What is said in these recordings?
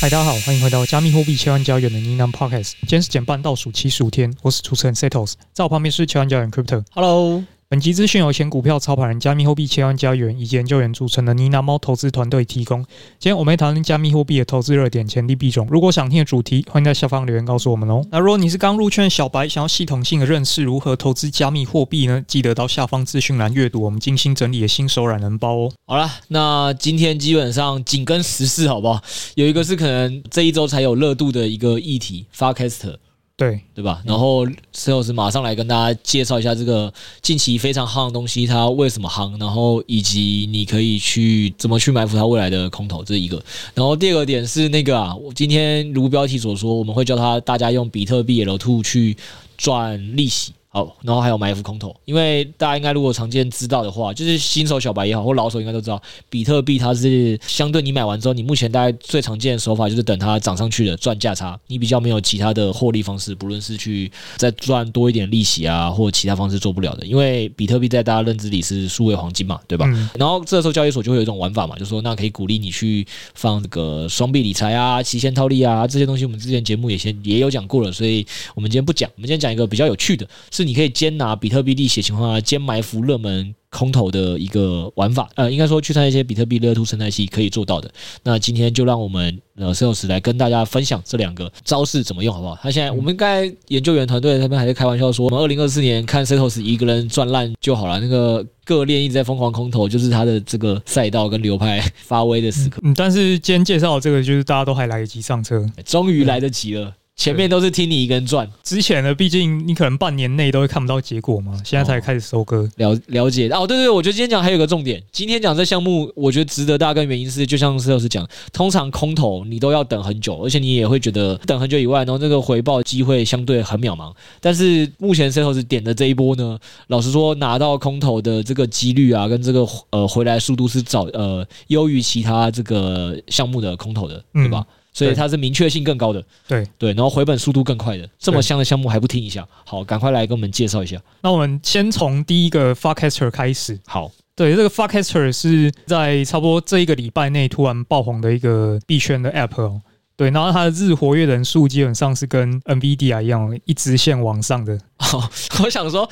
嗨，大家好，欢迎回到加密货币千万交易员的呢喃 Podcast。今天是减半倒数七十五天，我是主持人 Setos，在我旁边是千万交易 Crypto。Hello。本集资讯由前股票操盘人、加密货币千万交易员以及研究员组成的呢喃猫投资团队提供。今天我们会讨论加密货币的投资热点、潜力币种。如果想听的主题，欢迎在下方留言告诉我们哦。那如果你是刚入圈的小白，想要系统性的认识如何投资加密货币呢？记得到下方资讯栏阅读我们精心整理的新手懒人包哦。好了，那今天基本上紧跟时事，好不好？有一个是可能这一周才有热度的一个议题，Farcaster。对对吧？然后石老师马上来跟大家介绍一下这个近期非常夯的东西，它为什么夯，然后以及你可以去怎么去埋伏它未来的空头，这一个。然后第二个点是那个啊，我今天如标题所说，我们会教他大家用比特币 L two 去赚利息。好，然后还有埋伏空头，因为大家应该如果常见知道的话，就是新手小白也好，或老手应该都知道，比特币它是相对你买完之后，你目前大概最常见的手法就是等它涨上去的赚价差，你比较没有其他的获利方式，不论是去再赚多一点利息啊，或其他方式做不了的，因为比特币在大家认知里是数位黄金嘛，对吧？嗯、然后这时候交易所就会有一种玩法嘛，就是说那可以鼓励你去放这个双币理财啊、期限套利啊这些东西，我们之前节目也先也有讲过了，所以我们今天不讲，我们今天讲一个比较有趣的。是你可以兼拿比特币利息的情况下，兼埋伏热门空头的一个玩法，呃，应该说去参与一些比特币 Layer 2生态系可以做到的。那今天就让我们呃 Sales 来跟大家分享这两个招式怎么用，好不好？他现在我们刚才研究员团队他们还在开玩笑说，我们二零二四年看 Sales 一个人赚烂就好了。那个各链一直在疯狂空投，就是他的这个赛道跟流派发威的时刻。嗯，但是今天介绍的这个，就是大家都还来得及上车，终于来得及了。前面都是听你一个人赚，之前呢，毕竟你可能半年内都会看不到结果嘛，现在才开始收割。哦、了了解哦，对对，我觉得今天讲还有一个重点，今天讲这项目，我觉得值得大家跟原因是，就像施老师讲，通常空头你都要等很久，而且你也会觉得等很久以外，然后这个回报机会相对很渺茫。但是目前施老师点的这一波呢，老实说拿到空头的这个几率啊，跟这个呃回来速度是早呃优于其他这个项目的空头的，对吧？嗯所以它是明确性更高的，对对，然后回本速度更快的，这么香的项目还不听一下？好，赶快来跟我们介绍一下。那我们先从第一个 Farcaster 开始。好，对，这个 Farcaster 是在差不多这一个礼拜内突然爆红的一个币圈的 App 哦。对，然后它的日活跃人数基本上是跟 NVIDIA 一样，一直线往上的。好，我想说。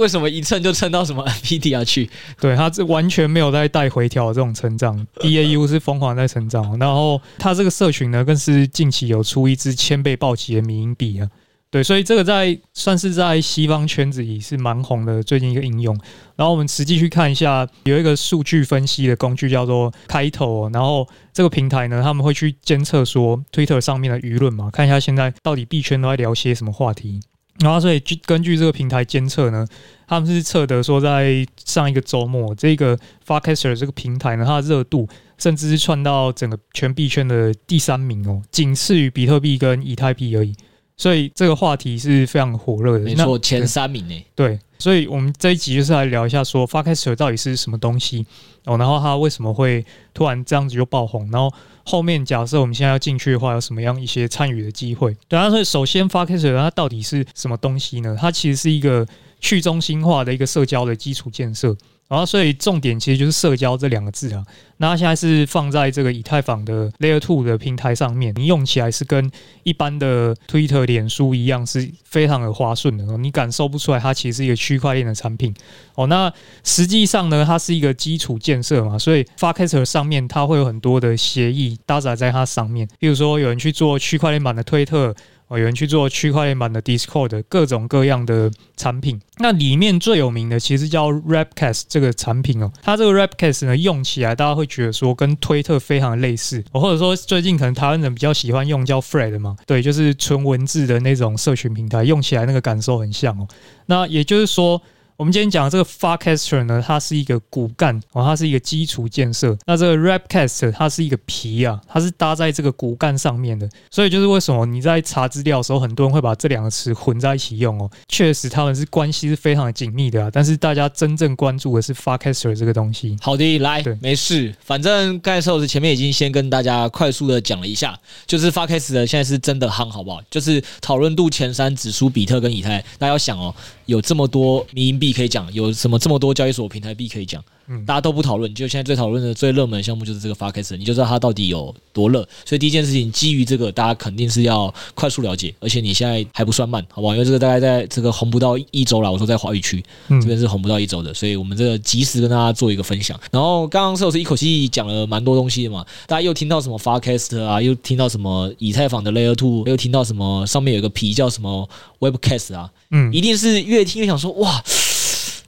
为什么一蹭就蹭到什么 NVIDIA 去？对，它是完全没有在带回调这种成长，DAU 是疯狂在成长。然后它这个社群呢，更是近期有出一支千倍暴击的迷因币啊。对，所以这个在算是在西方圈子里是蛮红的最近一个应用。然后我们实际去看一下，有一个数据分析的工具叫做开头。然后这个平台呢，他们会去监测说 Twitter 上面的舆论嘛，看一下现在到底币圈都在聊些什么话题。然后，所以据根据这个平台监测呢，他们是测得说，在上一个周末，这个 Farcaster 这个平台呢，它的热度甚至是窜到整个全币圈的第三名哦，仅次于比特币跟以太币而已。所以这个话题是非常火热的，没错，前三名呢。对，所以我们这一集就是来聊一下，说 Farcaster 到底是什么东西哦，然后它为什么会突然这样子就爆红，然后。后面假设我们现在要进去的话，有什么样一些参与的机会？对啊，所以首先，Farcaster 它到底是什么东西呢？它其实是一个去中心化的一个社交的基础建设。然后，所以重点其实就是“社交”这两个字啊。那现在是放在这个以太坊的 Layer Two 的平台上面，你用起来是跟一般的 Twitter、脸书一样，是非常的滑顺的。你感受不出来它其实是一个区块链的产品哦。那实际上呢，它是一个基础建设嘛，所以 Farcaster 上面它会有很多的协议搭载在它上面。比如说，有人去做区块链版的推特。我，有人去做区块链版的 Discord，各种各样的产品。那里面最有名的其实叫 Rapcast 这个产品哦，它这个 Rapcast 呢用起来大家会觉得说跟推特非常类似，或者说最近可能台湾人比较喜欢用叫 Fred 嘛，对，就是纯文字的那种社群平台，用起来那个感受很像哦。那也就是说。我们今天讲的这个 Farcaster 呢，它是一个骨干哦，它是一个基础建设。那这个 Rapcast 它是一个皮啊，它是搭在这个骨干上面的。所以就是为什么你在查资料的时候，很多人会把这两个词混在一起用哦。确实，他们是关系是非常的紧密的啊。但是大家真正关注的是 Farcaster 这个东西。好的，来，对，没事，反正盖寿是前面已经先跟大家快速的讲了一下，就是 Farcaster 现在是真的夯，好不好？就是讨论度前三只输比特跟以太。大家要想哦，有这么多迷因币。可以讲有什么这么多交易所平台币可以讲，嗯，大家都不讨论，就现在最讨论的最热门的项目就是这个 Farcaster，你就知道它到底有多热。所以第一件事情，基于这个，大家肯定是要快速了解，而且你现在还不算慢，好不好？因为这个大概在这个红不到一周了，我说在华语区这边是红不到一周的，所以我们这个及时跟大家做一个分享。然后刚刚是我是一口气讲了蛮多东西的嘛，大家又听到什么 Farcaster 啊，又听到什么以太坊的 Layer Two，又听到什么上面有个皮叫什么 Webcast 啊，嗯，一定是越听越想说哇。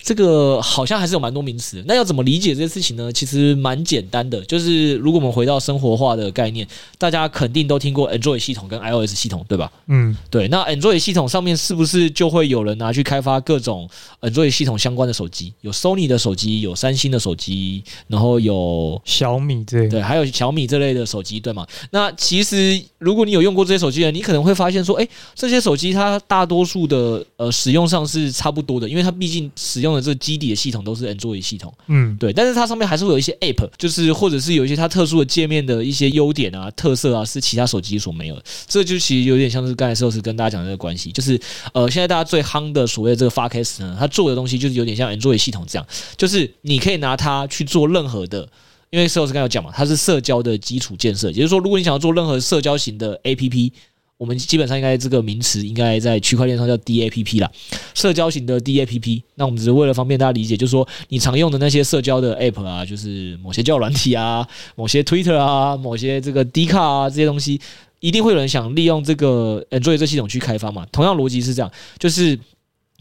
这个好像还是有蛮多名词，那要怎么理解这些事情呢？其实蛮简单的，就是如果我们回到生活化的概念，大家肯定都听过 Android 系统跟 iOS 系统，对吧？嗯，对。那 Android 系统上面是不是就会有人拿去开发各种 Android 系统相关的手机？有 Sony 的手机，有三星的手机，然后有小米这对，还有小米这类的手机，对吗？那其实如果你有用过这些手机的，你可能会发现说，哎，这些手机它大多数的呃使用上是差不多的，因为它毕竟使用。这个基底的系统都是 Android 系统，嗯，对，但是它上面还是会有一些 App，就是或者是有一些它特殊的界面的一些优点啊、特色啊，是其他手机所没有的。这就其实有点像是刚才寿司跟大家讲的这个关系，就是呃，现在大家最夯的所谓的这个 Farcaster 呢，它做的东西就是有点像 Android 系统这样，就是你可以拿它去做任何的，因为寿司刚才有讲嘛，它是社交的基础建设，也就是说，如果你想要做任何社交型的 APP。我们基本上应该这个名词应该在区块链上叫 DAPP 啦，社交型的 DAPP。那我们只是为了方便大家理解，就是说你常用的那些社交的 App 啊，就是某些交友软体啊，某些 Twitter 啊，某些这个 D 卡啊这些东西，一定会有人想利用这个 Android 这系统去开发嘛。同样逻辑是这样，就是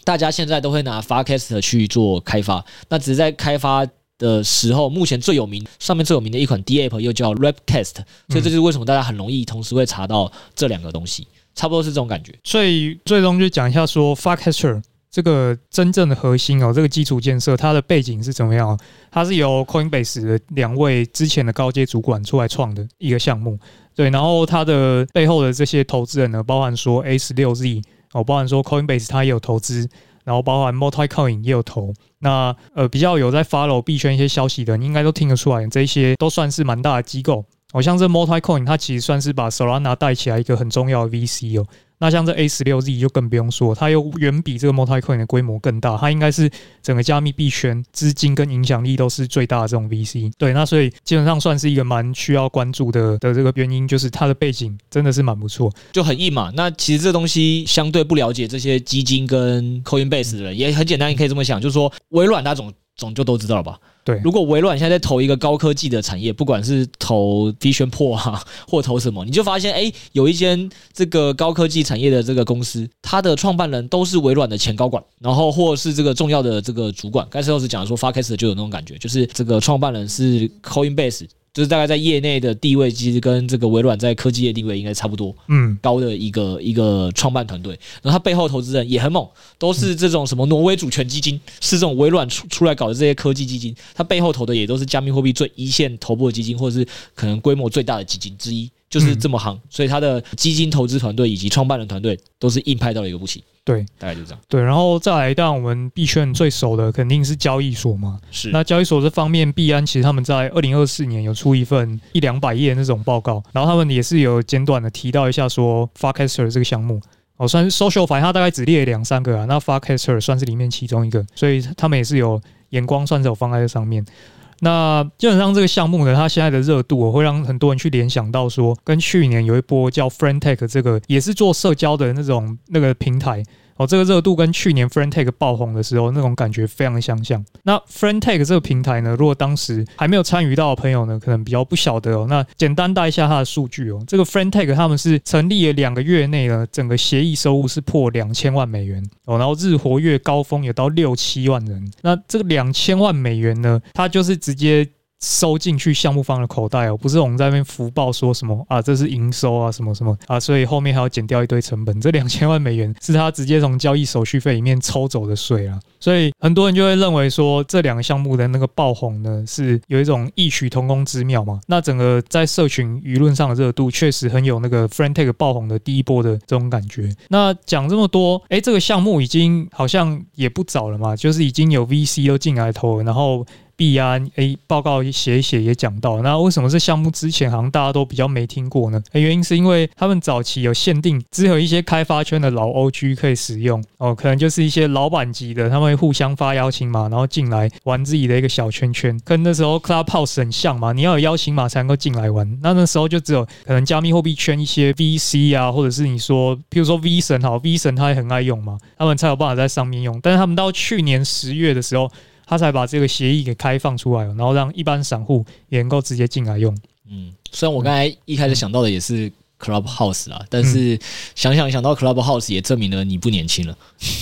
大家现在都会拿 Farcaster 去做开发，那只是在开发。的时候，目前最有名，上面最有名的一款 D App 又叫 Rapcast，所以这就是为什么大家很容易同时会查到这两个东西，差不多是这种感觉。所以最终就讲一下说，Farcaster 这个真正的核心哦，这个基础建设它的背景是怎么样？它是由 Coinbase 的两位之前的高阶主管出来创的一个项目，对，然后它的背后的这些投资人呢，包含说 A 十六 Z 哦，包含说 Coinbase 它也有投资。然后包含 Multicoin 也有投，那呃比较有在 follow 币圈一些消息的，你应该都听得出来，这些都算是蛮大的机构。好像这 Multicoin 它其实算是把 Solana 带起来一个很重要的 VC 哦。那像这 A 十六 Z 就更不用说，它又远比这个 Multicoin 的规模更大，它应该是整个加密币圈资金跟影响力都是最大的这种 VC。对，那所以基本上算是一个蛮需要关注的的这个原因，就是它的背景真的是蛮不错，就很硬嘛。那其实这东西相对不了解这些基金跟 Coinbase 的人也很简单，你可以这么想，就是说微软那种。总就都知道了吧？对，如果微软现在在投一个高科技的产业，不管是投 VisionPro 啊，或投什么，你就发现，哎，有一间这个高科技产业的这个公司，它的创办人都是微软的前高管，然后或是这个重要的这个主管。刚才老师讲说，Farcaster 就有那种感觉，就是这个创办人是 Coinbase。就是大概在业内的地位，其实跟这个微软在科技业地位应该差不多，嗯，高的一个一个创办团队。然后他背后投资人也很猛，都是这种什么挪威主权基金，是这种微软出出来搞的这些科技基金。他背后投的也都是加密货币最一线头部的基金，或者是可能规模最大的基金之一。就是这么行，所以他的基金投资团队以及创办人团队都是硬派到了一个不行。对，大概就这样。对，然后再来，当然我们币圈最熟的肯定是交易所嘛。是。那交易所这方面，币安其实他们在二零二四年有出一份一两百页那种报告，然后他们也是有简短的提到一下说 Farcaster 这个项目，哦，算是 social，反正他大概只列两三个啊，那 Farcaster 算是里面其中一个，所以他们也是有眼光，算是有放在这上面。那基本上这个项目呢，它现在的热度我会让很多人去联想到说，跟去年有一波叫 Friend.tech 这个也是做社交的那种那个平台哦，这个热度跟去年 Friend.Tag 爆红的时候那种感觉非常相像。那 Friend.Tag 这个平台呢，如果当时还没有参与到的朋友呢，可能比较不晓得哦。那简单带一下它的数据哦，这个 Friend.Tag 他们是成立了两个月内呢，整个协议收入是破两千万美元哦，然后日活跃高峰有到六七万人。那这个两千万美元呢，它就是直接。收进去项目方的口袋哦，不是我们在那边福报说什么啊，这是营收啊，什么什么啊，所以后面还要减掉一堆成本。这两千万美元是他直接从交易手续费里面抽走的税啊，所以很多人就会认为说，这两个项目的那个爆红呢，是有一种异曲同工之妙嘛。那整个在社群舆论上的热度，确实很有那个 Friend.Tag 爆红的第一波的这种感觉。那讲这么多，哎，这个项目已经好像也不早了嘛，就是已经有 VC 都进来投，然后。币安诶，报告写一写也讲到，那为什么这项目之前好像大家都比较没听过呢？原因是因为他们早期有限定，只有一些开发圈的老 OG 可以使用哦，可能就是一些老板级的，他们会互相发邀请码，然后进来玩自己的一个小圈圈，跟那时候 Clubhouse 很像嘛，你要有邀请码才能够进来玩。那那时候就只有可能加密货币圈一些 VC 啊，或者是你说，譬如说 V 神好，V 神他也很爱用嘛，他们才有办法在上面用。但是他们到去年十月的时候。他才把这个协议给开放出来，然后让一般散户也能够直接进来用。嗯，虽然我刚才一开始想到的也是 Clubhouse 啊，但是想想想到 Clubhouse 也证明了你不年轻了。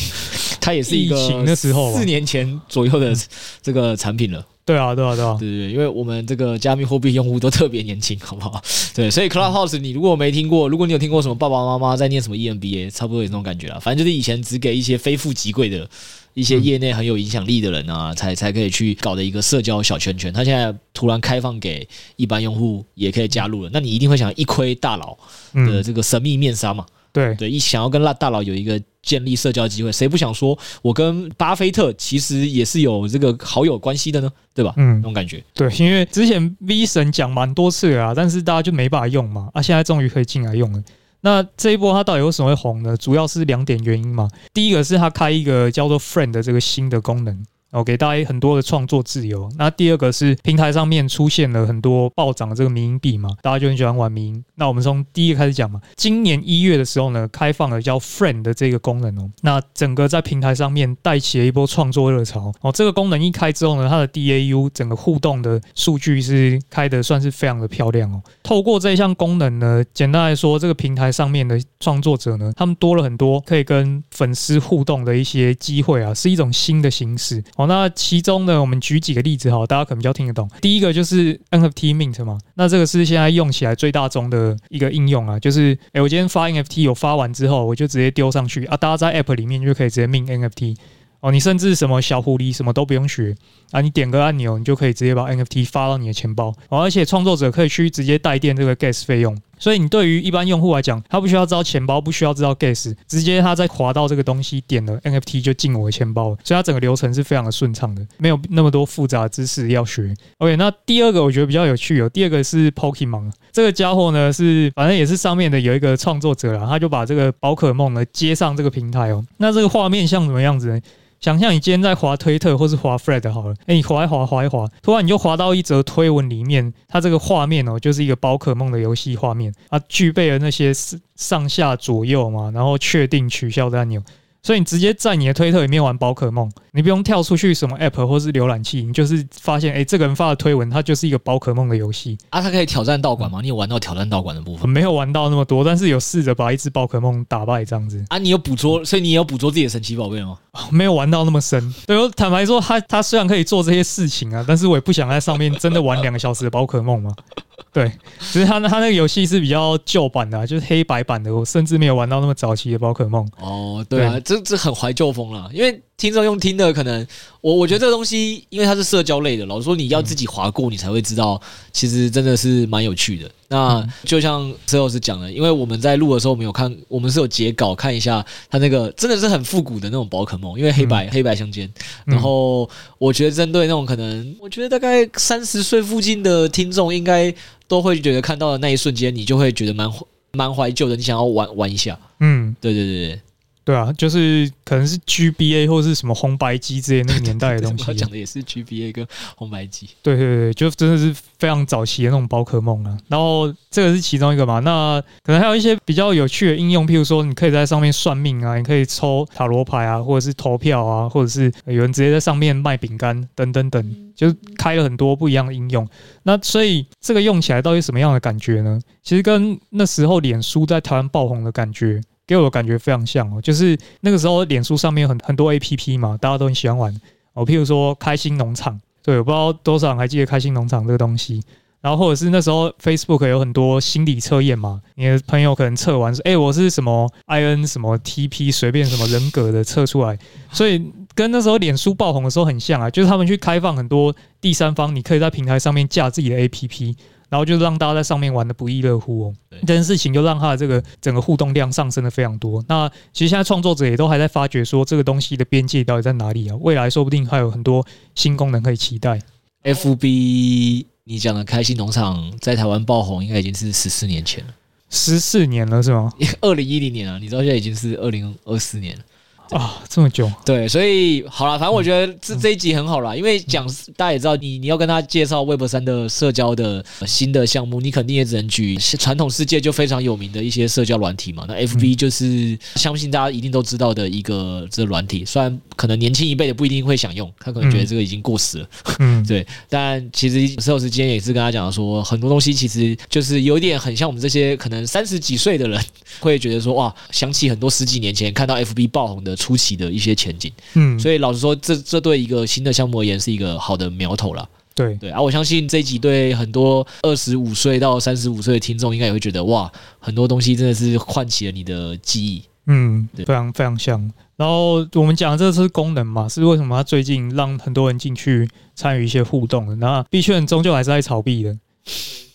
它也是一个四年前左右的这个产品了。对啊，对啊，对啊，对对，因为我们这个加密货币用户都特别年轻，好不好？对，所以 Clubhouse 你如果没听过，如果你有听过什么爸爸妈妈在念什么 EMBA，差不多有这种感觉了。反正就是以前只给一些非富即贵的。一些业内很有影响力的人啊，才才可以去搞的一个社交小圈圈。他现在突然开放给一般用户也可以加入了，那你一定会想一窥大佬的这个神秘面纱嘛？对对，一想要跟大大佬有一个建立社交机会，谁不想说我跟巴菲特其实也是有这个好友关系的呢？对吧？嗯，那种感觉。对，因为之前 V 神讲蛮多次了啊，但是大家就没办法用嘛，啊，现在终于可以进来用了。那这一波它到底为什么会红呢？主要是两点原因嘛。第一个是它开一个叫做 Friend 的这个新的功能。哦，给大家很多的创作自由。那第二个是平台上面出现了很多暴涨的这个迷因币嘛，大家就很喜欢玩迷因。那我们从第一个开始讲嘛。今年一月的时候呢，开放了叫 Friend 的这个功能哦。那整个在平台上面带起了一波创作热潮哦。这个功能一开之后呢，它的 DAU 整个互动的数据是开的算是非常的漂亮哦。透过这一项功能呢，简单来说，这个平台上面的创作者呢，他们多了很多可以跟粉丝互动的一些机会啊，是一种新的形式。哦，那其中呢，我们举几个例子哈，大家可能比较听得懂。第一个就是 NFT Mint 嘛，那这个是现在用起来最大宗的一个应用啊，就是诶，我今天发 NFT，我发完之后，我就直接丢上去啊，大家在 App 里面就可以直接 Mint NFT 哦，你甚至什么小狐狸什么都不用学啊，你点个按钮，你就可以直接把 NFT 发到你的钱包哦，而且创作者可以去直接代垫这个 Gas 费用。所以你对于一般用户来讲，他不需要知道钱包，不需要知道 gas，直接他在滑到这个东西点了 NFT 就进我的钱包了，所以它整个流程是非常的顺畅的，没有那么多复杂的知识要学。OK，那第二个我觉得比较有趣哦，第二个是 Pokemon 这个家伙呢是反正也是上面的有一个创作者啦，他就把这个宝可梦呢接上这个平台哦，那这个画面像什么样子呢？想象你今天在滑推特或是滑 Fred 好了，哎，你滑一滑，滑一滑，突然你就滑到一则推文里面，它这个画面哦，就是一个宝可梦的游戏画面，它具备了那些上下左右嘛，然后确定取消的按钮。所以你直接在你的推特里面玩宝可梦，你不用跳出去什么 app 或是浏览器，你就是发现，哎，这个人发的推文，它就是一个宝可梦的游戏啊。它可以挑战道馆吗？你有玩到挑战道馆的部分？没有玩到那么多，但是有试着把一只宝可梦打败这样子啊。你有捕捉，所以你有捕捉自己的神奇宝贝吗？没有玩到那么深。对，我坦白说，他他虽然可以做这些事情啊，但是我也不想在上面真的玩两个小时的宝可梦嘛。对，其实他他那个游戏是比较旧版的，啊，就是黑白版的，我甚至没有玩到那么早期的宝可梦。哦，对啊，这很怀旧风了，因为。听众用听的可能，我我觉得这个东西，因为它是社交类的，老实说你要自己划过，你才会知道，其实真的是蛮有趣的。那就像车老师讲的，因为我们在录的时候，我们有看，我们是有截稿看一下，他那个真的是很复古的那种宝可梦，因为黑白黑白相间。然后我觉得针对那种可能，我觉得大概三十岁附近的听众，应该都会觉得看到的那一瞬间，你就会觉得蛮蛮怀旧的，你想要玩玩一下。嗯，对对对对。对啊，就是可能是 GBA 或是什么红白机之类那个年代的 东西。我讲的也是 GBA 跟红白机。对对对，就真的是非常早期的那种宝可梦啊。然后这个是其中一个嘛，那可能还有一些比较有趣的应用，譬如说你可以在上面算命啊，你可以抽塔罗牌啊，或者是投票啊，或者是有人直接在上面卖饼干等等等，就开了很多不一样的应用。那所以这个用起来到底什么样的感觉呢？其实跟那时候脸书在台湾爆红的感觉。给我的感觉非常像哦，就是那个时候脸书上面有很很多 APP 嘛，大家都很喜欢玩哦。譬如说开心农场，对，我不知道多少人还记得开心农场这个东西。然后或者是那时候 Facebook 有很多心理测验嘛，你的朋友可能测完说，哎，我是什么 IN 什么 TP，随便什么人格的测出来，所以跟那时候脸书爆红的时候很像啊，就是他们去开放很多第三方，你可以在平台上面架自己的 APP。然后就让大家在上面玩的不亦乐乎哦，这件事情就让他的这个整个互动量上升的非常多。那其实现在创作者也都还在发掘说这个东西的边界到底在哪里啊？未来说不定还有很多新功能可以期待。FB，你讲的开心农场在台湾爆红，应该已经是十四年前了。十四年了是吗？二零一零年啊，你知道现在已经是二零二四年了。啊，这么久，对，所以好了，反正我觉得这这一集很好啦，因为讲大家也知道，你你要跟他介绍 Web 三的社交的新的项目，你肯定也只能举传统世界就非常有名的一些社交软体嘛。那 FB 就是相信大家一定都知道的一个这个软体，虽然可能年轻一辈的不一定会想用，他可能觉得这个已经过时了，嗯，对。但其实石头今天也是跟他讲说，很多东西其实就是有点很像我们这些可能三十几岁的人会觉得说，哇，想起很多十几年前看到 FB 爆红的。初期的一些前景，嗯，所以老实说，这这对一个新的项目而言是一个好的苗头了。对对啊，我相信这一集对很多二十五岁到三十五岁的听众，应该也会觉得哇，很多东西真的是唤起了你的记忆。嗯，对，非常非常像。然后我们讲的这是功能嘛，是为什么他最近让很多人进去参与一些互动的？那币圈终究还是在炒币的。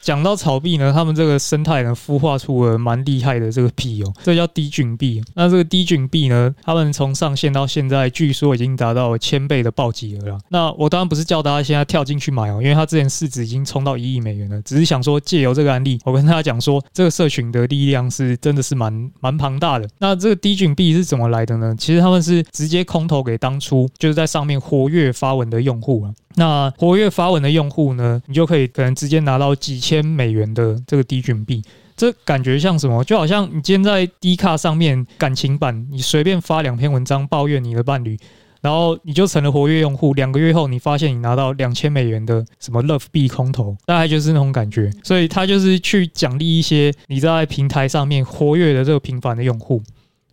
讲到炒币呢，他们这个生态呢孵化出了蛮厉害的这个币哦，这叫低菌币。那这个低菌币呢，他们从上线到现在，据说已经达到了千倍的暴击额了。那我当然不是叫大家现在跳进去买哦，因为他之前市值已经冲到一亿美元了。只是想说借由这个案例，我跟大家讲说，这个社群的力量是真的是蛮蛮庞大的。那这个低菌币是怎么来的呢？其实他们是直接空投给当初就是在上面活跃发文的用户啊。那活跃发文的用户呢，你就可以可能直接拿到几千美元的这个低菌币，这感觉像什么？就好像你今天在 D 卡上面感情版，你随便发两篇文章抱怨你的伴侣，然后你就成了活跃用户。两个月后，你发现你拿到两千美元的什么 Love 币空投，大概就是那种感觉。所以他就是去奖励一些你在平台上面活跃的这个频繁的用户。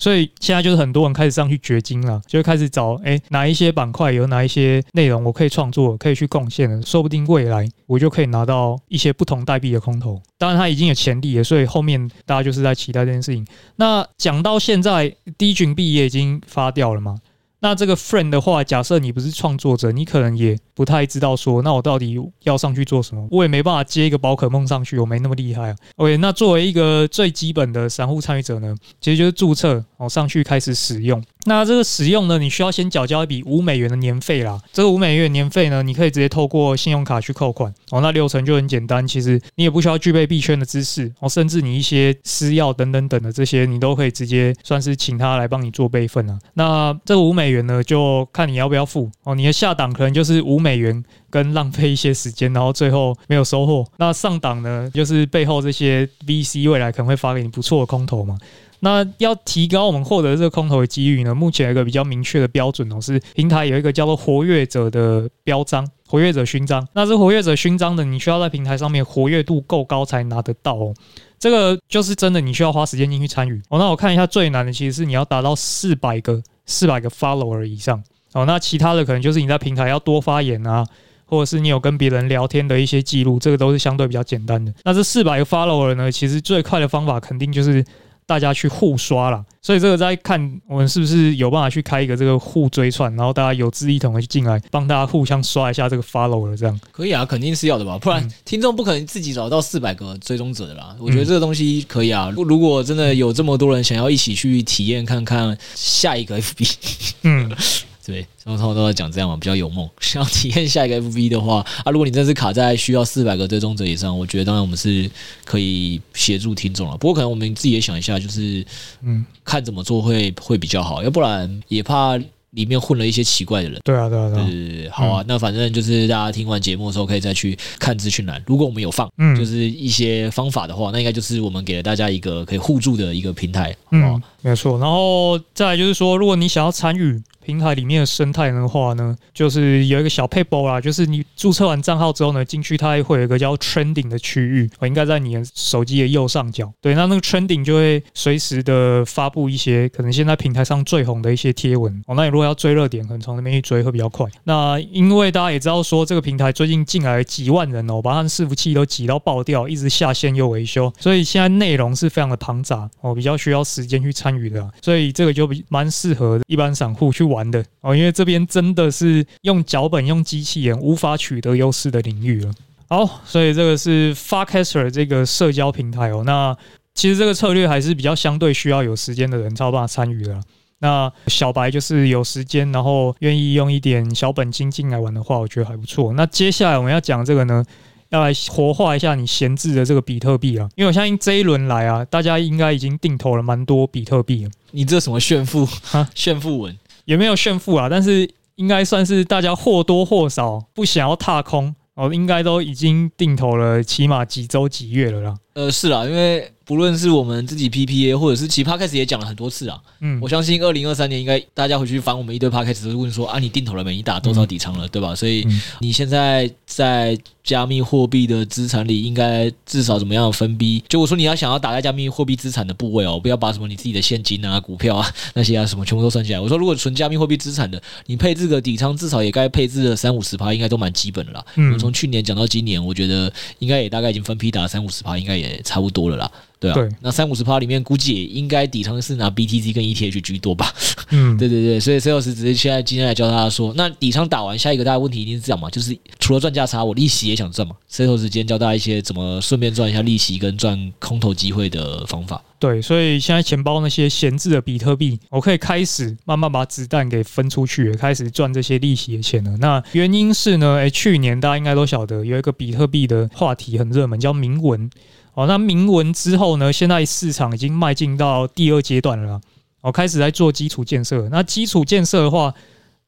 所以现在就是很多人开始上去掘金了，就开始找哎、哪一些板块有哪一些内容我可以创作，可以去贡献的，说不定未来我就可以拿到一些不同代币的空投。当然它已经有潜力了，所以后面大家就是在期待这件事情。那讲到现在，低菌币也已经发掉了吗？那这个 friend 的话，假设你不是创作者，你可能也不太知道说，那我到底要上去做什么？我也没办法接一个宝可梦上去，我没那么厉害啊。OK，那作为一个最基本的散户参与者呢，其实就是注册哦，上去开始使用。那这个使用呢，你需要先缴交一笔五美元的年费啦。这个五美元年费呢，你可以直接透过信用卡去扣款哦。那流程就很简单，其实你也不需要具备币圈的知识哦，甚至你一些私钥等等等的这些，你都可以直接算是请他来帮你做备份啊。那这个五美元呢，就看你要不要付哦。你的下档可能就是五美元跟浪费一些时间，然后最后没有收获。那上档呢，就是背后这些 VC 未来可能会发给你不错的空投嘛。那要提高我们获得这个空投的机遇呢，目前有一个比较明确的标准哦，是平台有一个叫做活跃者的标章，活跃者勋章。那这活跃者勋章呢，你需要在平台上面活跃度够高才拿得到哦。这个就是真的，你需要花时间进去参与哦。那我看一下最难的，其实是你要达到四百个四百个 follower 以上哦。那其他的可能就是你在平台要多发言啊，或者是你有跟别人聊天的一些记录，这个都是相对比较简单的。那这四百个 follower 呢，其实最快的方法肯定就是。大家去互刷了，所以这个在看我们是不是有办法去开一个这个互追串，然后大家有志一同的进来帮大家互相刷一下这个 follow 了，这样。可以啊，肯定是要的吧，不然听众不可能自己找到四百个追踪者的啦。我觉得这个东西可以啊，如果真的有这么多人想要一起去体验看看下一个 FB，嗯。对对，通常都在讲这样嘛，比较有梦。想要体验下一个 FV 的话啊，如果你真是卡在需要四百个追踪者以上，我觉得当然我们是可以协助听众了。不过可能我们自己也想一下，就是嗯，看怎么做会会比较好，要不然也怕。里面混了一些奇怪的人。对啊，对啊，对啊。对对对，好啊，嗯、那反正就是大家听完节目的时候，可以再去看资讯栏。如果我们有放，嗯，就是一些方法的话，那应该就是我们给了大家一个可以互助的一个平台，好不好？嗯，没错。然后再来就是说，如果你想要参与。平台里面的生态的话呢，就是有一个小撇步啦，就是你注册完账号之后呢，进去它会有一个叫 trending 的区域，我应该在你的手机的右上角。对，那那个 trending 就会随时的发布一些可能现在平台上最红的一些贴文哦。那你如果要追热点，可能从那边去追会比较快。那因为大家也知道说，这个平台最近进来几万人哦，把他们伺服器都挤到爆掉，一直下线又维修，所以现在内容是非常的庞杂哦，比较需要时间去参与的，所以这个就比蛮适合一般散户去玩的哦，因为这边真的是用脚本、用机器人无法取得优势的领域了。好，所以这个是 Farcaster 这个社交平台哦。那其实这个策略还是比较相对需要有时间的人才有办法参与的。那小白就是有时间，然后愿意用一点小本金进来玩的话，我觉得还不错。那接下来我们要讲这个呢，要来活化一下你闲置的这个比特币啊，因为我相信这一轮来啊，大家应该已经定投了蛮多比特币了。你这什么炫富哈？炫富文？也没有炫富啊，但是应该算是大家或多或少不想要踏空哦，应该都已经定投了，起码几周几月了啦。呃，是啦，因为。不论是我们自己 PPA，或者是其他 Podcast 也讲了很多次啊。嗯，我相信二零二三年应该大家回去翻我们一堆 Podcast 都是问说啊，你定投了没？你打多少底仓了，对吧？所以你现在在加密货币的资产里，应该至少怎么样分逼？就我说你要想要打在加密货币资产的部位哦，不要把什么你自己的现金啊、股票啊那些啊什么全部都算起来。我说如果纯加密货币资产的，你配置个底仓，至少也该配置了三五十趴，应该都蛮基本的啦。嗯，从去年讲到今年，我觉得应该也大概已经分批打了三五十趴，应该也差不多了啦。对啊，对，那三五十趴里面估计也应该底仓是拿 BTC 跟 ETH 居多吧？嗯，对对对，所以 Sales 只是现在今天来教大家说，那底仓打完，下一个大家问题一定是这样嘛？就是除了赚价差，我利息也想赚嘛。Sales 之间教大家一些怎么顺便赚一下利息跟赚空头机会的方法。对，所以现在钱包那些闲置的比特币，我可以开始慢慢把子弹给分出去，开始赚这些利息的钱了。那原因是呢？诶，去年大家应该都晓得有一个比特币的话题很热门，叫铭文。哦，那铭文之后呢？现在市场已经迈进到第二阶段了。哦，开始在做基础建设。那基础建设的话，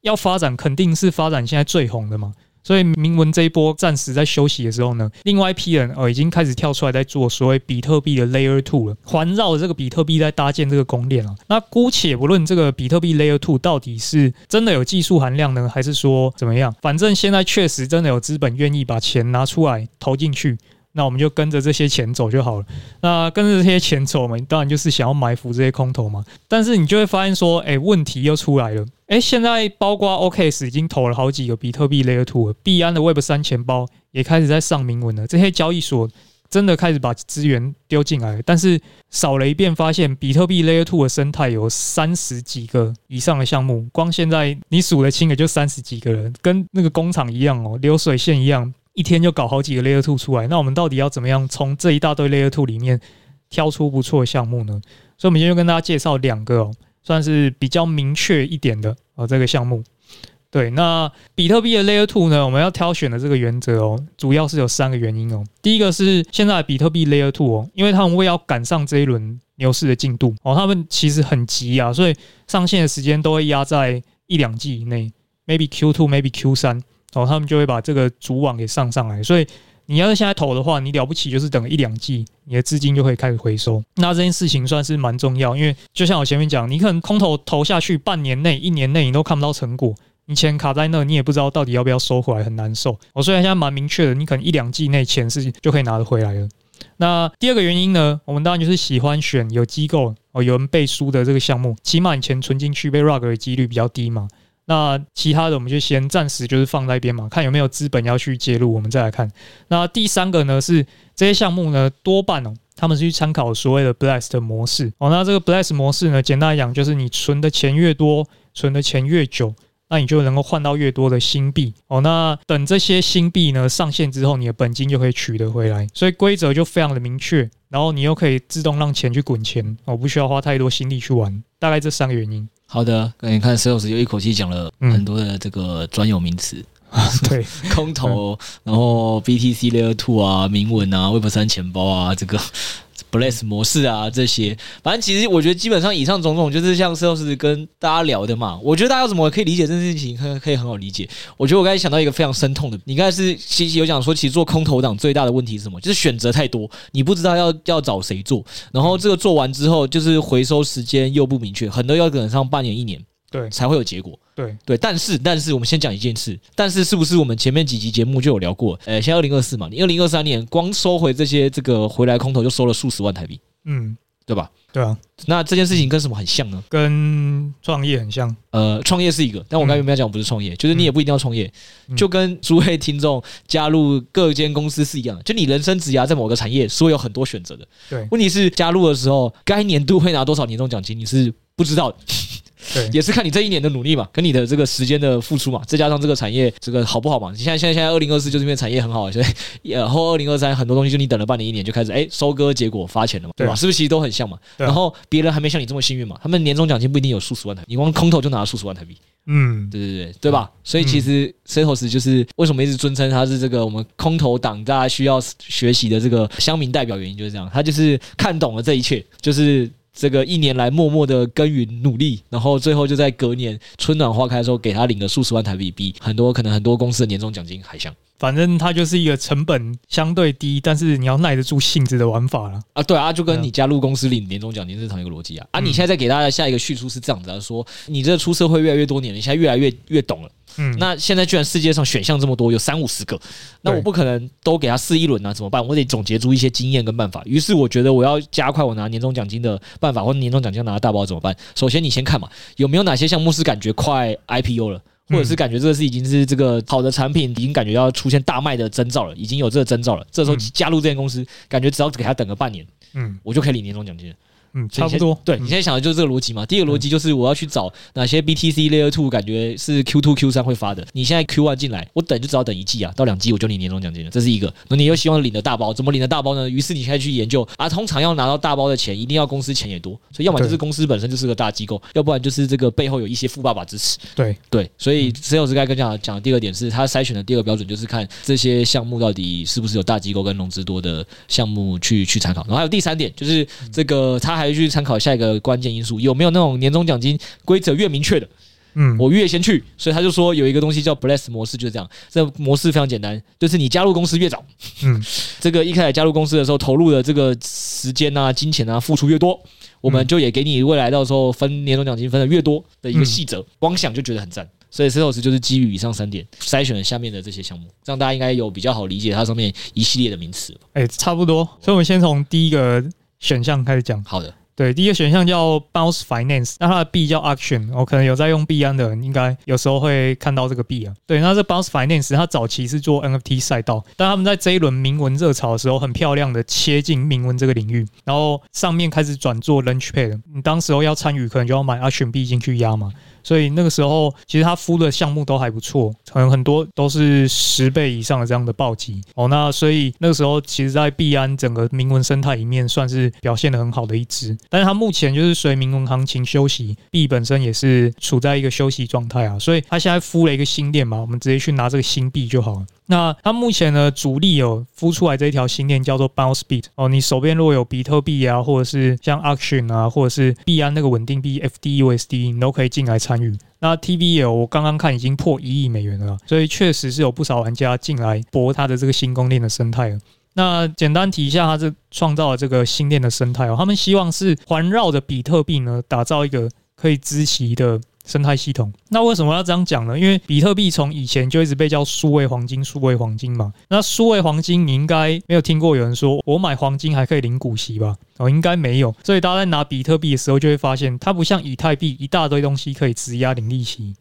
要发展肯定是发展现在最红的嘛。所以铭文这一波暂时在休息的时候呢，另外一批人哦已经开始跳出来在做所谓比特币的 Layer Two 了，环绕着这个比特币在搭建这个公链了。那姑且不论这个比特币 Layer Two 到底是真的有技术含量呢，还是说怎么样，反正现在确实真的有资本愿意把钱拿出来投进去。那我们就跟着这些钱走就好了。那跟着这些钱走嘛，当然就是想要埋伏这些空头嘛。但是你就会发现说，哎，问题又出来了。哎，现在包括 OKS 已经投了好几个比特币 Layer Two 了，币安的 Web 三钱包也开始在上铭文了。这些交易所真的开始把资源丢进来了，但是扫了一遍，发现比特币 Layer Two 的生态有三十几个以上的项目，光现在你数得清的就三十几个人，跟那个工厂一样哦，流水线一样。一天就搞好几个 Layer Two 出来，那我们到底要怎么样从这一大堆 Layer Two 里面挑出不错的项目呢？所以，我们今天就跟大家介绍两个哦，算是比较明确一点的哦，这个项目。对，那比特币的 Layer Two 呢，我们要挑选的这个原则哦，主要是有三个原因哦。第一个是现在比特币 Layer Two 哦，因为他们为要赶上这一轮牛市的进度哦，他们其实很急啊，所以上线的时间都会压在一两季以内，maybe Q Two，maybe Q 三。然后他们就会把这个主网给上上来，所以你要是现在投的话，你了不起就是等一两季，你的资金就会开始回收。那这件事情算是蛮重要，因为就像我前面讲，你可能空投投下去半年内、一年内你都看不到成果，你钱卡在那，你也不知道到底要不要收回来，很难受。我虽然现在蛮明确的，你可能一两季内钱是就可以拿得回来了。那第二个原因呢，我们当然就是喜欢选有机构哦，有人背书的这个项目，起码你钱存进去被 rug 的几率比较低嘛。那其他的我们就先暂时就是放在一边嘛，看有没有资本要去介入，我们再来看。那第三个呢是这些项目呢多半哦，他们是去参考所谓的 Blast 模式哦。那这个 Blast 模式呢，简单来讲就是你存的钱越多，存的钱越久，那你就能够换到越多的新币哦。那等这些新币呢上线之后，你的本金就可以取得回来，所以规则就非常的明确，然后你又可以自动让钱去滚钱哦，不需要花太多心力去玩。大概这三个原因。好的，那你看 Sales 有一口气讲了很多的这个专有名词。啊，对，空投，然后 BTC Layer Two 啊，铭文啊，Web 三钱包啊，这个 Blast 模式啊，这些，反正其实我觉得基本上以上种种就是像 Sales 跟大家聊的嘛。我觉得大家怎么可以理解这件事情，可可以很好理解。我觉得我刚才想到一个非常生痛的，你刚才是其实有讲说，其实做空投党最大的问题是什么？就是选择太多，你不知道要要找谁做，然后这个做完之后，就是回收时间又不明确，很多要等上半年一年，对，才会有结果。对对，但是但是我们先讲一件事，但是是不是我们前面几集节目就有聊过？呃，现在二零二四嘛，你二零二三年光收回这些这个回来空投就收了数十万台币，嗯，对吧？对啊，那这件事情跟什么很像呢？跟创业很像。呃，创业是一个，但我刚才有没有讲不是创业？就是你也不一定要创业，就跟诸位听众加入各间公司是一样的，就你人生职涯在某个产业是会有很多选择的。对，问题是加入的时候，该年度会拿多少年终奖金，你是不知道的。对，也是看你这一年的努力嘛，跟你的这个时间的付出嘛，再加上这个产业这个好不好嘛？你现在现在现在二零二四就是因为产业很好，所以然后二零二三很多东西就你等了半年一年就开始哎收割结果发钱了嘛，对吧？是不是其实都很像嘛？然后别人还没像你这么幸运嘛，他们年终奖金不一定有数十万台币，你光空投就拿了数十万台币，嗯，对对对对吧？所以其实 Setos 就是为什么一直尊称他是这个我们空投党大家需要学习的这个乡民代表原因就是这样，他就是看懂了这一切，就是。这个一年来默默的耕耘努力，然后最后就在隔年春暖花开的时候，给他领了数十万台币，比很多可能很多公司的年终奖金还香。反正它就是一个成本相对低，但是你要耐得住性子的玩法了啊！对啊，就跟你加入公司领年终奖金是同一个逻辑啊！啊，你现在再给大家下一个叙述是这样子啊，说你这出社会越来越多年了，你现在越来越越懂了。嗯，那现在居然世界上选项这么多，有三五十个，那我不可能都给他试一轮啊，怎么办？我得总结出一些经验跟办法。于是我觉得我要加快我拿年终奖金的办法，或者年终奖金拿大包怎么办？首先你先看嘛，有没有哪些项目是感觉快 IPO 了，或者是感觉这个是已经是这个好的产品，已经感觉要出现大卖的征兆了，已经有这个征兆了。这时候加入这间公司，感觉只要给他等个半年，嗯，我就可以领年终奖金了。嗯，差不多。对，你现在想的就是这个逻辑嘛？第一个逻辑就是我要去找哪些 BTC Layer Two 感觉是 Q Two Q 三会发的。你现在 Q One 进来，我等就只要等一季啊，到两季我就领年终奖金了。这是一个。那你又希望领的大包，怎么领的大包呢？于是你现在去研究啊，通常要拿到大包的钱，一定要公司钱也多。所以要么就是公司本身就是个大机构，要不然就是这个背后有一些富爸爸支持。对对，所以 Sales 该跟讲讲的第二点是他筛选的第二个标准就是看这些项目到底是不是有大机构跟融资多的项目去去参考。然后还有第三点就是这个他还去参考下一个。关键因素有没有那种年终奖金规则越明确的？嗯，我越先去，所以他就说有一个东西叫 bless 模式，就是这样。这个模式非常简单，就是你加入公司越早，嗯，这个一开始加入公司的时候投入的这个时间啊、金钱啊、付出越多，我们就也给你未来到时候分年终奖金分的越多的一个细则。光想就觉得很赞，所以 Setos 就是基于以上三点筛选了下面的这些项目，这样大家应该有比较好理解它上面一系列的名词。哎，差不多。所以我们先从第一个选项开始讲。好的。对，第一个选项叫 Bounce Finance，那它的币叫 Action，我可能有在用币安的人，应该有时候会看到这个币啊。对，那这 Bounce Finance 它早期是做 NFT 赛道，但他们在这一轮铭文热潮的时候，很漂亮的切进铭文这个领域，然后上面开始转做 Launchpad，你当时候要参与，可能就要买 Action 币进去压嘛。所以那个时候，其实他孵的项目都还不错，可能很多都是十倍以上的这样的暴击哦。那所以那个时候，其实，在币安整个铭文生态里面，算是表现的很好的一支。但是它目前就是随铭文行情休息，币本身也是处在一个休息状态啊。所以它现在敷了一个新链嘛，我们直接去拿这个新币就好了。那它目前呢，主力有孵出来这一条新链叫做 Bounce Beat 哦。你手边如果有比特币啊，或者是像 Action 啊，或者是币安那个稳定币 FDUSD，你都可以进来参与。那 TVL 我刚刚看已经破一亿美元了，所以确实是有不少玩家进来博它的这个新公链的生态了。那简单提一下，它这创造了这个新链的生态哦，他们希望是环绕着比特币呢，打造一个可以知悉的。生态系统，那为什么要这样讲呢？因为比特币从以前就一直被叫数位黄金，数位黄金嘛。那数位黄金，你应该没有听过有人说我买黄金还可以领股息吧？哦，应该没有。所以大家在拿比特币的时候，就会发现它不像以太币一大堆东西可以质押领利息。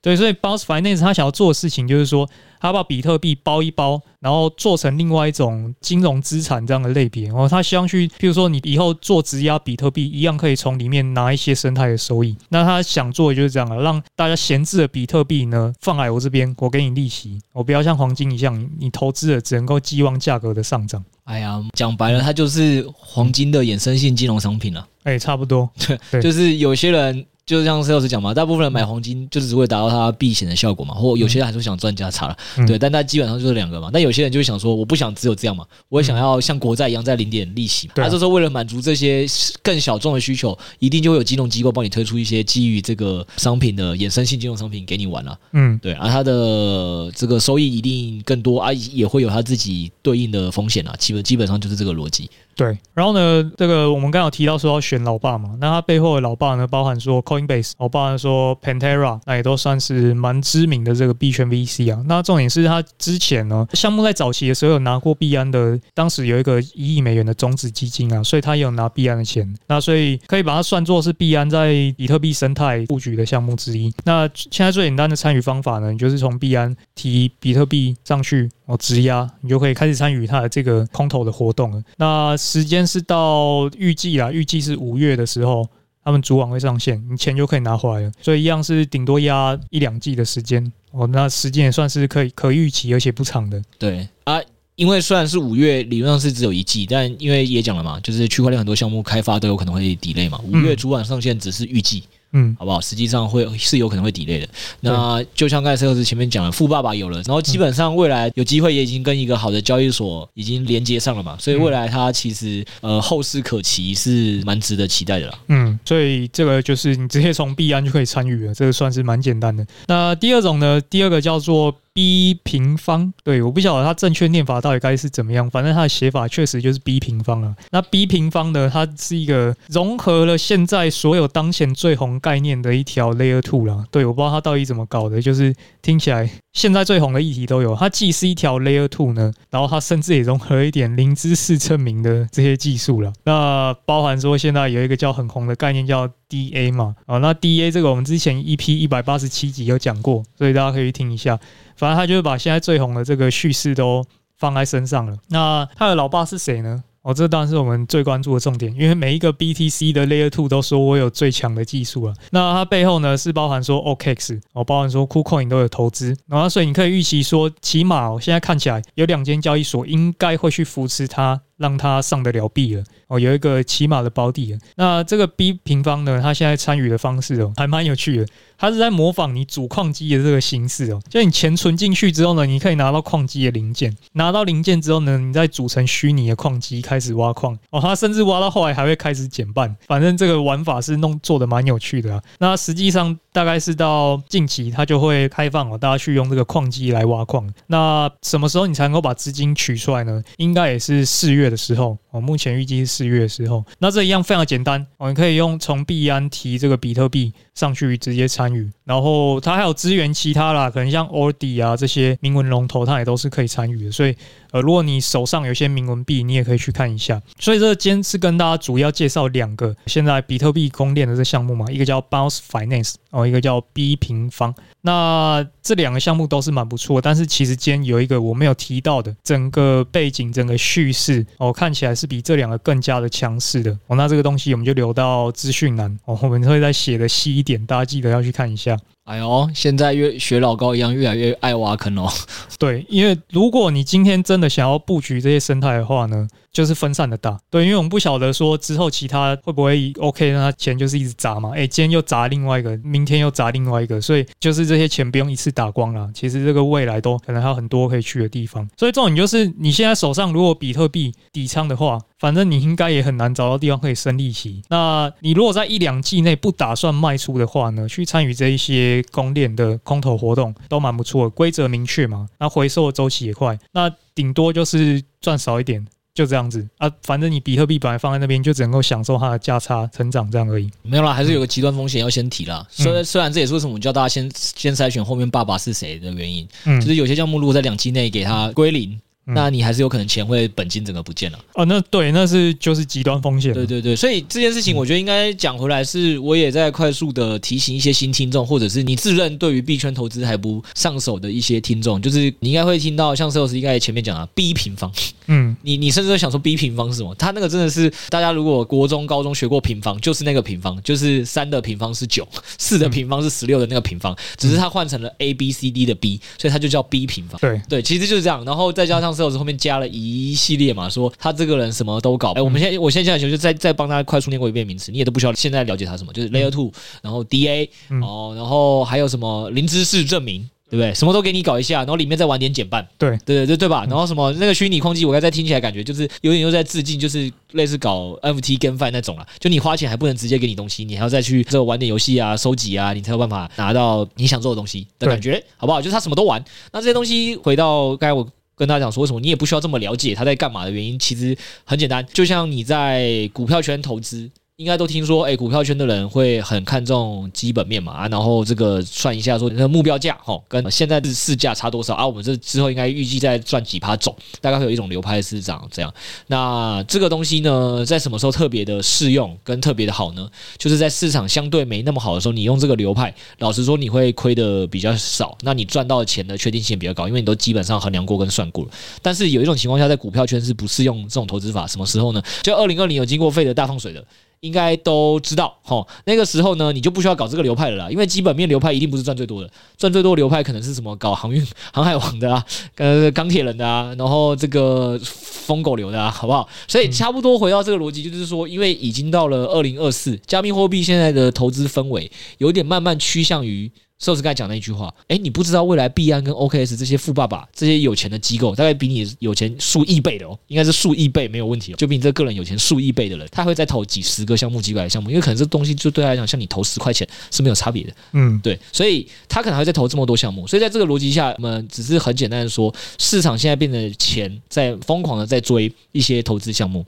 对，所以 Bounce Finance 他想要做的事情就是说，他把比特币包一包，然后做成另外一种金融资产这样的类别。然后他希望去，譬如说你以后做质押比特币，一样可以从里面拿一些生态的收益。那他想做的就是这样了，让大家闲置的比特币呢放来我这边，我给你利息，我不要像黄金一样，你投资了只能够寄望价格的上涨。哎呀，讲白了，它就是黄金的衍生性金融商品了。哎，差不多。对，就是有些人。就是像 sales 讲嘛，大部分人买黄金就是只会达到它避险的效果嘛，或有些人还是想赚价差了，嗯、对，但他基本上就是两个嘛。但有些人就会想说，我不想只有这样嘛，我也想要像国债一样再领点利息嘛。他就说为了满足这些更小众的需求，一定就会有金融机构帮你推出一些基于这个商品的衍生性金融商品给你玩了。嗯，对，而它的这个收益一定更多啊，也会有它自己对应的风险啊，基本基本上就是这个逻辑。对，然后呢，这个我们刚刚有提到说要选老爸嘛，那他背后的老爸呢，包含说 Base，我包含说 Pantera，那也都算是蛮知名的这个币圈 VC 啊。那重点是他之前呢，项目在早期的时候有拿过币安的，当时有一个一亿美元的种子基金啊，所以他也有拿币安的钱，那所以可以把它算作是币安在比特币生态布局的项目之一。那现在最简单的参与方法呢，你就是从币安提比特币上去。哦，质押你就可以开始参与它的这个空投的活动了。那时间是到预计啊，预计是五月的时候，他们主网会上线，你钱就可以拿回来了。所以一样是顶多压一两季的时间。哦，那时间也算是可以可预期，而且不长的。对啊，因为虽然是五月，理论上是只有一季，但因为也讲了嘛，就是区块链很多项目开发都有可能会 delay 嘛。五月主网上线只是预计。嗯，好不好？实际上会是有可能会 delay 的。那就像刚才 Sales 前面讲的，富爸爸有了，然后基本上未来有机会也已经跟一个好的交易所已经连接上了嘛，所以未来它其实呃后市可期是蛮值得期待的啦。嗯，所以这个就是你直接从币安就可以参与了，这个算是蛮简单的。那第二种呢，第二个叫做。B 平方，对，我不晓得它正确念法到底该是怎么样，反正它的写法确实就是 B 平方啊。那 B 平方呢，它是一个融合了现在所有当前最红概念的一条 Layer Two 啦。对，我不知道它到底怎么搞的，就是听起来现在最红的议题都有。它既是一条 Layer Two 呢，然后它甚至也融合一点零知识证明的这些技术了。那包含说现在有一个叫很红的概念叫 DA 嘛，啊，那 DA 这个我们之前 EP 一百八十七集有讲过，所以大家可以去听一下。反正他就是把现在最红的这个叙事都放在身上了。那他的老爸是谁呢？哦，这当然是我们最关注的重点，因为每一个 BTC 的 Layer Two 都说我有最强的技术了。那它背后呢是包含说 OKX，哦，包含说 KuCoin 都有投资。然后所以你可以预期说，起码哦，现在看起来有两间交易所应该会去扶持它。让他上得了币了哦，有一个起码的保底了。那这个 B 平方呢，他现在参与的方式哦，还蛮有趣的。他是在模仿你主矿机的这个形式哦，就你钱存进去之后呢，你可以拿到矿机的零件，拿到零件之后呢，你再组成虚拟的矿机开始挖矿哦。他甚至挖到后来还会开始减半，反正这个玩法是弄做的蛮有趣的啊。那实际上大概是到近期它就会开放哦，大家去用这个矿机来挖矿。那什么时候你才能够把资金取出来呢？应该也是四月的时候，哦，目前预计是四月的时候，那这一样非常简单，哦，你可以用从币安提这个比特币上去直接参与，然后它还有支援其他啦，可能像 Ordi 啊这些铭文龙头，它也都是可以参与的，所以。呃，如果你手上有些铭文币，你也可以去看一下。所以这今天是跟大家主要介绍两个现在比特币公链的这项目嘛，一个叫 Bounce Finance 哦，一个叫 B 平方。那这两个项目都是蛮不错，但是其实今天有一个我没有提到的，整个背景、整个叙事哦，看起来是比这两个更加的强势的哦。那这个东西我们就留到资讯栏哦，我们会再写的细一点，大家记得要去看一下。哎呦，现在越学老高一样，越来越爱挖坑哦。对，因为如果你今天真的想要布局这些生态的话呢，就是分散的大。对，因为我们不晓得说之后其他会不会 OK，那钱就是一直砸嘛。哎，今天又砸另外一个，明天又砸另外一个，所以就是这些钱不用一次打光了。其实这个未来都可能还有很多可以去的地方。所以重点就是你现在手上如果比特币底仓的话，反正你应该也很难找到地方可以生利息。那你如果在一两季内不打算卖出的话呢，去参与这一些公链的空投活动都蛮不错的，规则明确嘛，那回收的周期也快，那顶多就是赚少一点，就这样子啊。反正你比特币本来放在那边，就只能够享受它的价差成长这样而已。没有啦，还是有个极端风险要先提啦。虽然虽然这也是为什么我叫大家先先筛选后面爸爸是谁的原因，嗯，就是有些项目如果在两期内给它归零。那你还是有可能钱会本金整个不见了哦。那对，那是就是极端风险。对对对，所以这件事情我觉得应该讲回来是，我也在快速的提醒一些新听众，或者是你自认对于币圈投资还不上手的一些听众，就是你应该会听到像 Sales 应该前面讲的 B 平方，嗯，你你甚至会想说 B 平方是什么？它那个真的是大家如果国中高中学过平方，就是那个平方，就是三的平方是九，四的平方是十六的那个平方，只是它换成了 A B C D 的 B，所以它就叫 B 平方。对对，其实就是这样，然后再加上。Sales 后面加了一系列嘛，说他这个人什么都搞。哎，我们现在我现在就再再帮他快速念过一遍名词，你也都不需要现在了解他什么，就是 Layer Two，然后 DA，哦，然后还有什么零知识证明。对不对？什么都给你搞一下，然后里面再玩点减半。对对对对对吧？然后什么那个虚拟空机，我刚才听起来感觉就是有点又在致敬，就是类似搞 NFT GameFi 那种了。就你花钱还不能直接给你东西，你还要再去这玩点游戏啊、收集啊，你才有办法拿到你想做的东西的感觉，好不好？就是他什么都玩。那这些东西回到刚才我跟大家讲说，为什么你也不需要这么了解他在干嘛的原因，其实很简单，就像你在股票圈投资。应该都听说，哎，股票圈的人会很看重基本面嘛，啊，然后这个算一下说，你的目标价，哈，跟现在的市价差多少啊？我们这之后应该预计再赚几趴走，大概会有一种流派是长这样。那这个东西呢，在什么时候特别的适用跟特别的好呢？就是在市场相对没那么好的时候，你用这个流派，老实说你会亏的比较少，那你赚到的钱的确定性比较高，因为你都基本上衡量过跟算过了。但是有一种情况下，在股票圈是不适用这种投资法，什么时候呢？就二零二零有经过费的大放水的。应该都知道，哈，那个时候呢，你就不需要搞这个流派了啦，因为基本面流派一定不是赚最多的，赚最多的流派可能是什么搞航运、航海王的啊，呃，钢铁人的啊，然后这个疯狗流的啊，好不好？所以差不多回到这个逻辑，就是说，因为已经到了二零二四，加密货币现在的投资氛围有点慢慢趋向于。寿司刚才讲那一句话，哎，你不知道未来币安跟 OKS 这些富爸爸、这些有钱的机构，大概比你有钱数亿倍的哦，应该是数亿倍没有问题，哦就比你这个人有钱数亿倍的人，他会再投几十个项目、几百个项目，因为可能这东西就对他来讲，像你投十块钱是没有差别的，嗯，对，所以他可能还会再投这么多项目，所以在这个逻辑下，我们只是很简单的说，市场现在变得钱在疯狂的在追一些投资项目。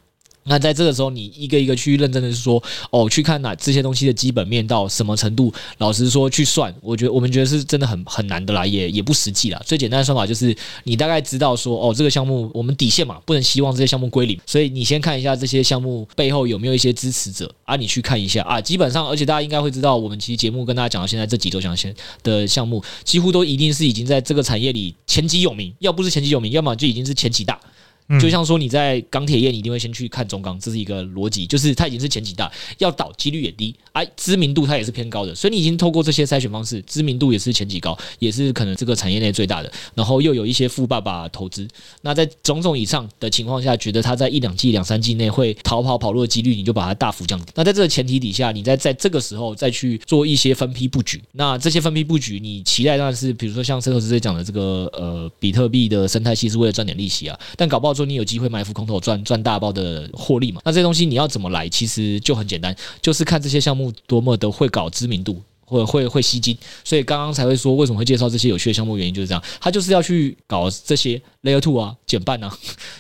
那在这个时候，你一个一个去认真的说，哦，去看哪这些东西的基本面到什么程度？老实说，去算，我觉得我们觉得是真的很很难的啦，也也不实际啦。最简单的算法就是，你大概知道说，哦，这个项目我们底线嘛，不能希望这些项目归零，所以你先看一下这些项目背后有没有一些支持者啊，你去看一下啊。基本上，而且大家应该会知道，我们其实节目跟大家讲到现在这几周讲先的项目，几乎都一定是已经在这个产业里前几有名，要不是前几有名，要么就已经是前几大。就像说你在钢铁业，你一定会先去看中钢，这是一个逻辑，就是它已经是前几大，要倒几率也低，哎，知名度它也是偏高的，所以你已经透过这些筛选方式，知名度也是前几高，也是可能这个产业内最大的，然后又有一些富爸爸投资，那在种种以上的情况下，觉得它在一两季、两三季内会逃跑跑路的几率，你就把它大幅降低。那在这个前提底下，你再在这个时候再去做一些分批布局，那这些分批布局，你期待当然是比如说像石头直接讲的这个呃比特币的生态系是为了赚点利息啊，但搞不好说你有机会。埋伏空头赚赚大包的获利嘛？那这东西你要怎么来？其实就很简单，就是看这些项目多么的会搞知名度，或者会会吸金。所以刚刚才会说为什么会介绍这些有趣的项目，原因就是这样，他就是要去搞这些 Layer Two 啊、减半啊、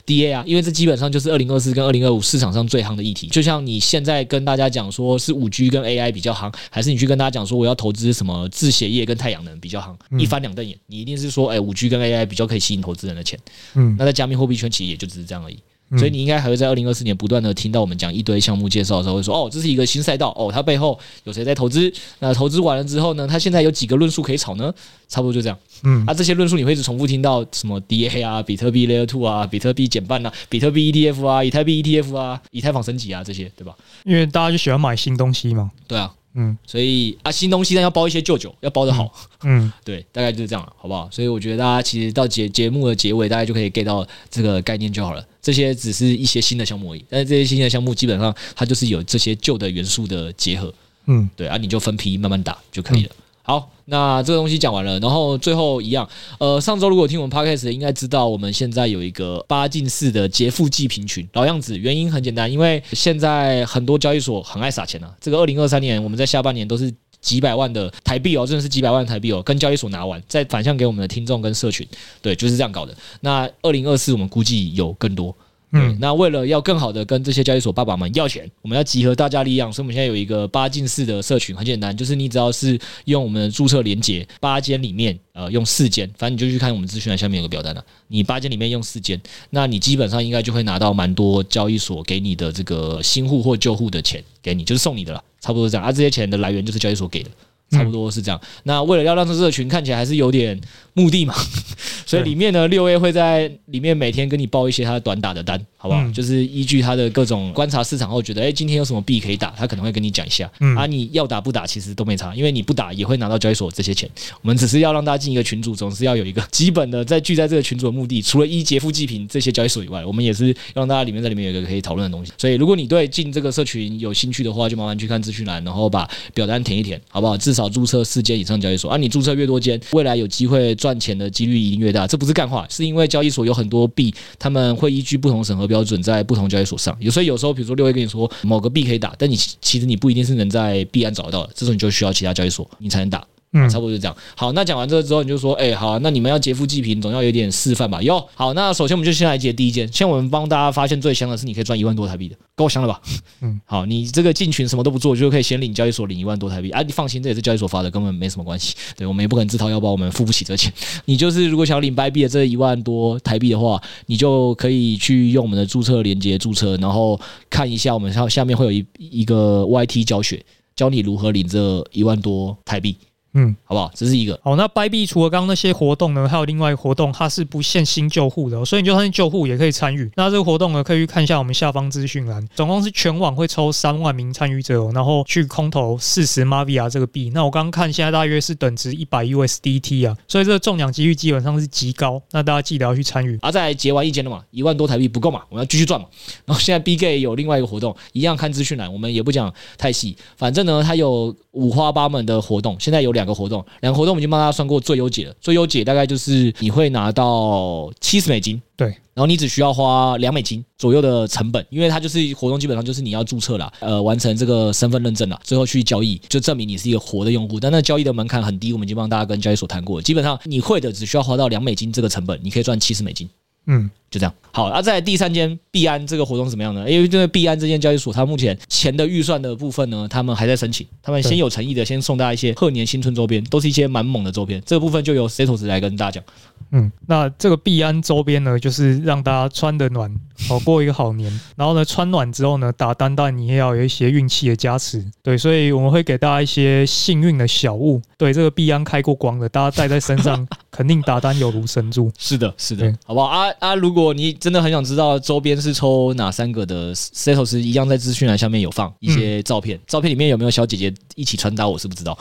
DA 啊，因为这基本上就是二零二四跟二零二五市场上最夯的议题。就像你现在跟大家讲说是五 G 跟 AI 比较夯，还是你去跟大家讲说我要投资什么制鞋业跟太阳能比较夯，一翻两瞪眼，你一定是说哎五 G 跟 AI 比较可以吸引投资人的钱。嗯，那在加密货币圈其实也就只是这样而已。所以你应该还会在二零二四年不断的听到我们讲一堆项目介绍的时候，会说哦，这是一个新赛道哦，它背后有谁在投资？那投资完了之后呢，它现在有几个论述可以炒呢？差不多就这样。嗯，啊，这些论述你会一直重复听到什么 DA 啊、比特币 Layer Two 啊、比特币减半啊、比特币 ETF 啊、以太币 ETF 啊、以太坊升级啊这些，对吧？因为大家就喜欢买新东西嘛。对啊。嗯，所以啊，新东西呢要包一些旧酒，要包得好。嗯，对，大概就是这样了，好不好？所以我觉得大家其实到节节目的结尾，大家就可以 get 到这个概念就好了。这些只是一些新的项目而已，但是这些新的项目基本上它就是有这些旧的元素的结合。嗯，对啊，你就分批慢慢打就可以了。嗯好，那这个东西讲完了，然后最后一样，呃，上周如果听我们 podcast 的应该知道，我们现在有一个八进四的劫富济贫群，老样子，原因很简单，因为现在很多交易所很爱撒钱啊。这个二零二三年，我们在下半年都是几百万的台币哦，真的是几百万台币哦，跟交易所拿完，再反向给我们的听众跟社群，对，就是这样搞的。那二零二四，我们估计有更多。嗯，那为了要更好的跟这些交易所爸爸们要钱，我们要集合大家力量，所以我们现在有一个八进四的社群，很简单，就是你只要是用我们的注册连接，八间里面呃用四间，反正你就去看我们资讯栏下面有个表单了，你八间里面用四间，那你基本上应该就会拿到蛮多交易所给你的这个新户或旧户的钱给你，就是送你的了，差不多是这样，啊、这些钱的来源就是交易所给的。差不多是这样。那为了要让这社群看起来还是有点目的嘛，所以里面呢，六 A 会在里面每天跟你报一些他短打的单，好不好？嗯、就是依据他的各种观察市场后，觉得哎、欸，今天有什么币可以打，他可能会跟你讲一下。嗯、啊，你要打不打其实都没差，因为你不打也会拿到交易所这些钱。我们只是要让大家进一个群组，总是要有一个基本的在聚在这个群组的目的。除了一劫富济贫这些交易所以外，我们也是要让大家里面在里面有一个可以讨论的东西。所以如果你对进这个社群有兴趣的话，就麻烦去看资讯栏，然后把表单填一填，好不好？至少少注册四间以上交易所啊，你注册越多间，未来有机会赚钱的几率一定越大。这不是干话，是因为交易所有很多币，他们会依据不同审核标准在不同交易所上。有所以有时候，比如说六 A 跟你说某个币可以打，但你其实你不一定是能在币安找得到的，这时候你就需要其他交易所你才能打。嗯，差不多就这样。好，那讲完这个之后，你就说，哎、欸，好，那你们要劫富济贫，总要有点示范吧？哟，好，那首先我们就先来解第一件。现在我们帮大家发现最香的是，你可以赚一万多台币的，够香了吧？嗯，好，你这个进群什么都不做，就可以先领交易所领一万多台币啊！你放心，这也是交易所发的，根本没什么关系。对，我们也不可能自掏腰包，我们付不起这钱。你就是如果想要领白币的这一万多台币的话，你就可以去用我们的注册链接注册，然后看一下我们下下面会有一一个 YT 教学，教你如何领这一万多台币。嗯，好不好？这是一个。好，那 Bybit 除了刚刚那些活动呢，还有另外一个活动，它是不限新旧户的，喔，所以你就算是旧户也可以参与。那这个活动呢，可以去看一下我们下方资讯栏。总共是全网会抽三万名参与者，喔，然后去空投四十 Mavica 这个币。那我刚刚看现在大约是等值一百 USDT 啊，所以这个中奖几率基本上是极高。那大家记得要去参与。啊，再结完一间了嘛，一万多台币不够嘛，我们要继续赚嘛。然后现在 Bgate 有另外一个活动，一样看资讯栏，我们也不讲太细，反正呢，它有五花八门的活动。现在有两个活动，两个。活动我们已经帮大家算过最优解了，最优解大概就是你会拿到七十美金，对，然后你只需要花两美金左右的成本，因为它就是活动基本上就是你要注册了，呃，完成这个身份认证了，最后去交易，就证明你是一个活的用户。但那交易的门槛很低，我们已经帮大家跟交易所谈过了，基本上你会的只需要花到两美金这个成本，你可以赚七十美金。嗯，就这样。好，那、在第三间币安这个活动是怎么样呢？因为这个币安这间交易所，它目前钱的预算的部分呢，他们还在申请。他们先有诚意的先送大家一些贺年新春周边，都是一些蛮猛的周边。这个部分就由 Setos 来跟大家讲。嗯，那这个币安周边呢，就是让大家穿的暖，好 过一个好年。然后呢，穿暖之后呢，打单单你也要有一些运气的加持。对，所以我们会给大家一些幸运的小物。对，这个币安开过光的，大家带在身上，肯定打单有如神助。是的，是的，好不好啊？啊，如果你真的很想知道周边是抽哪三个的，Setos 一样在资讯栏下面有放一些照片，照片里面有没有小姐姐一起穿搭，我是不知道。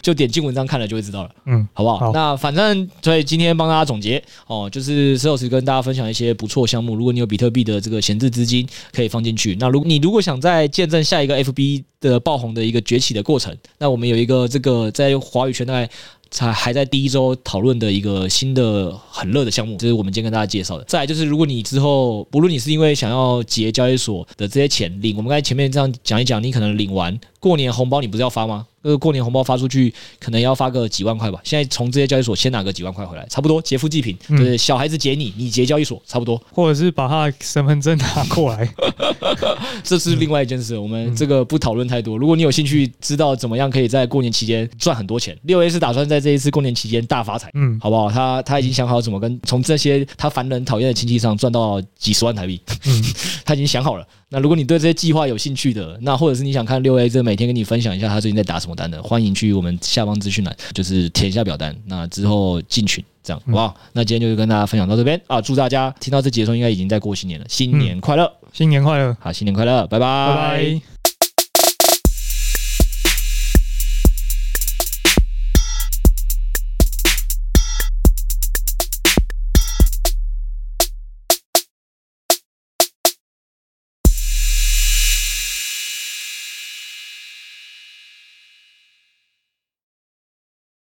就点进文章看了就会知道了，嗯，好不好？好，那反正所以今天帮大家总结哦，就是石老师跟大家分享一些不错项目。如果你有比特币的这个闲置资金，可以放进去。那如你如果想再见证下一个 FB 的爆红的一个崛起的过程，那我们有一个这个在华语圈大概才还在第一周讨论的一个新的很热的项目，这是我们今天跟大家介绍的。再来就是，如果你之后不论你是因为想要结交易所的这些钱领，我们刚才前面这样讲一讲，你可能领完过年红包，你不是要发吗？这个过年红包发出去，可能要发个几万块吧。现在从这些交易所先拿个几万块回来，差不多劫富济贫。对，小孩子劫你，你劫交易所，差不多。或者是把他的身份证拿过来，这是另外一件事。我们这个不讨论太多。如果你有兴趣知道怎么样可以在过年期间赚很多钱，六 A 是打算在这一次过年期间大发财，嗯，好不好？他他已经想好怎么跟从这些他烦人讨厌的亲戚上赚到几十万台币，嗯，他已经想好了。那如果你对这些计划有兴趣的，那或者是你想看六 A 这每天跟你分享一下他最近在打什么单的，欢迎去我们下方资讯栏，就是填一下表单，那之后进群，这样好不好？那今天就跟大家分享到这边啊，祝大家听到这集的时候应该已经在过新年了，新年快乐，新年快乐，好，新年快乐，拜拜。拜拜。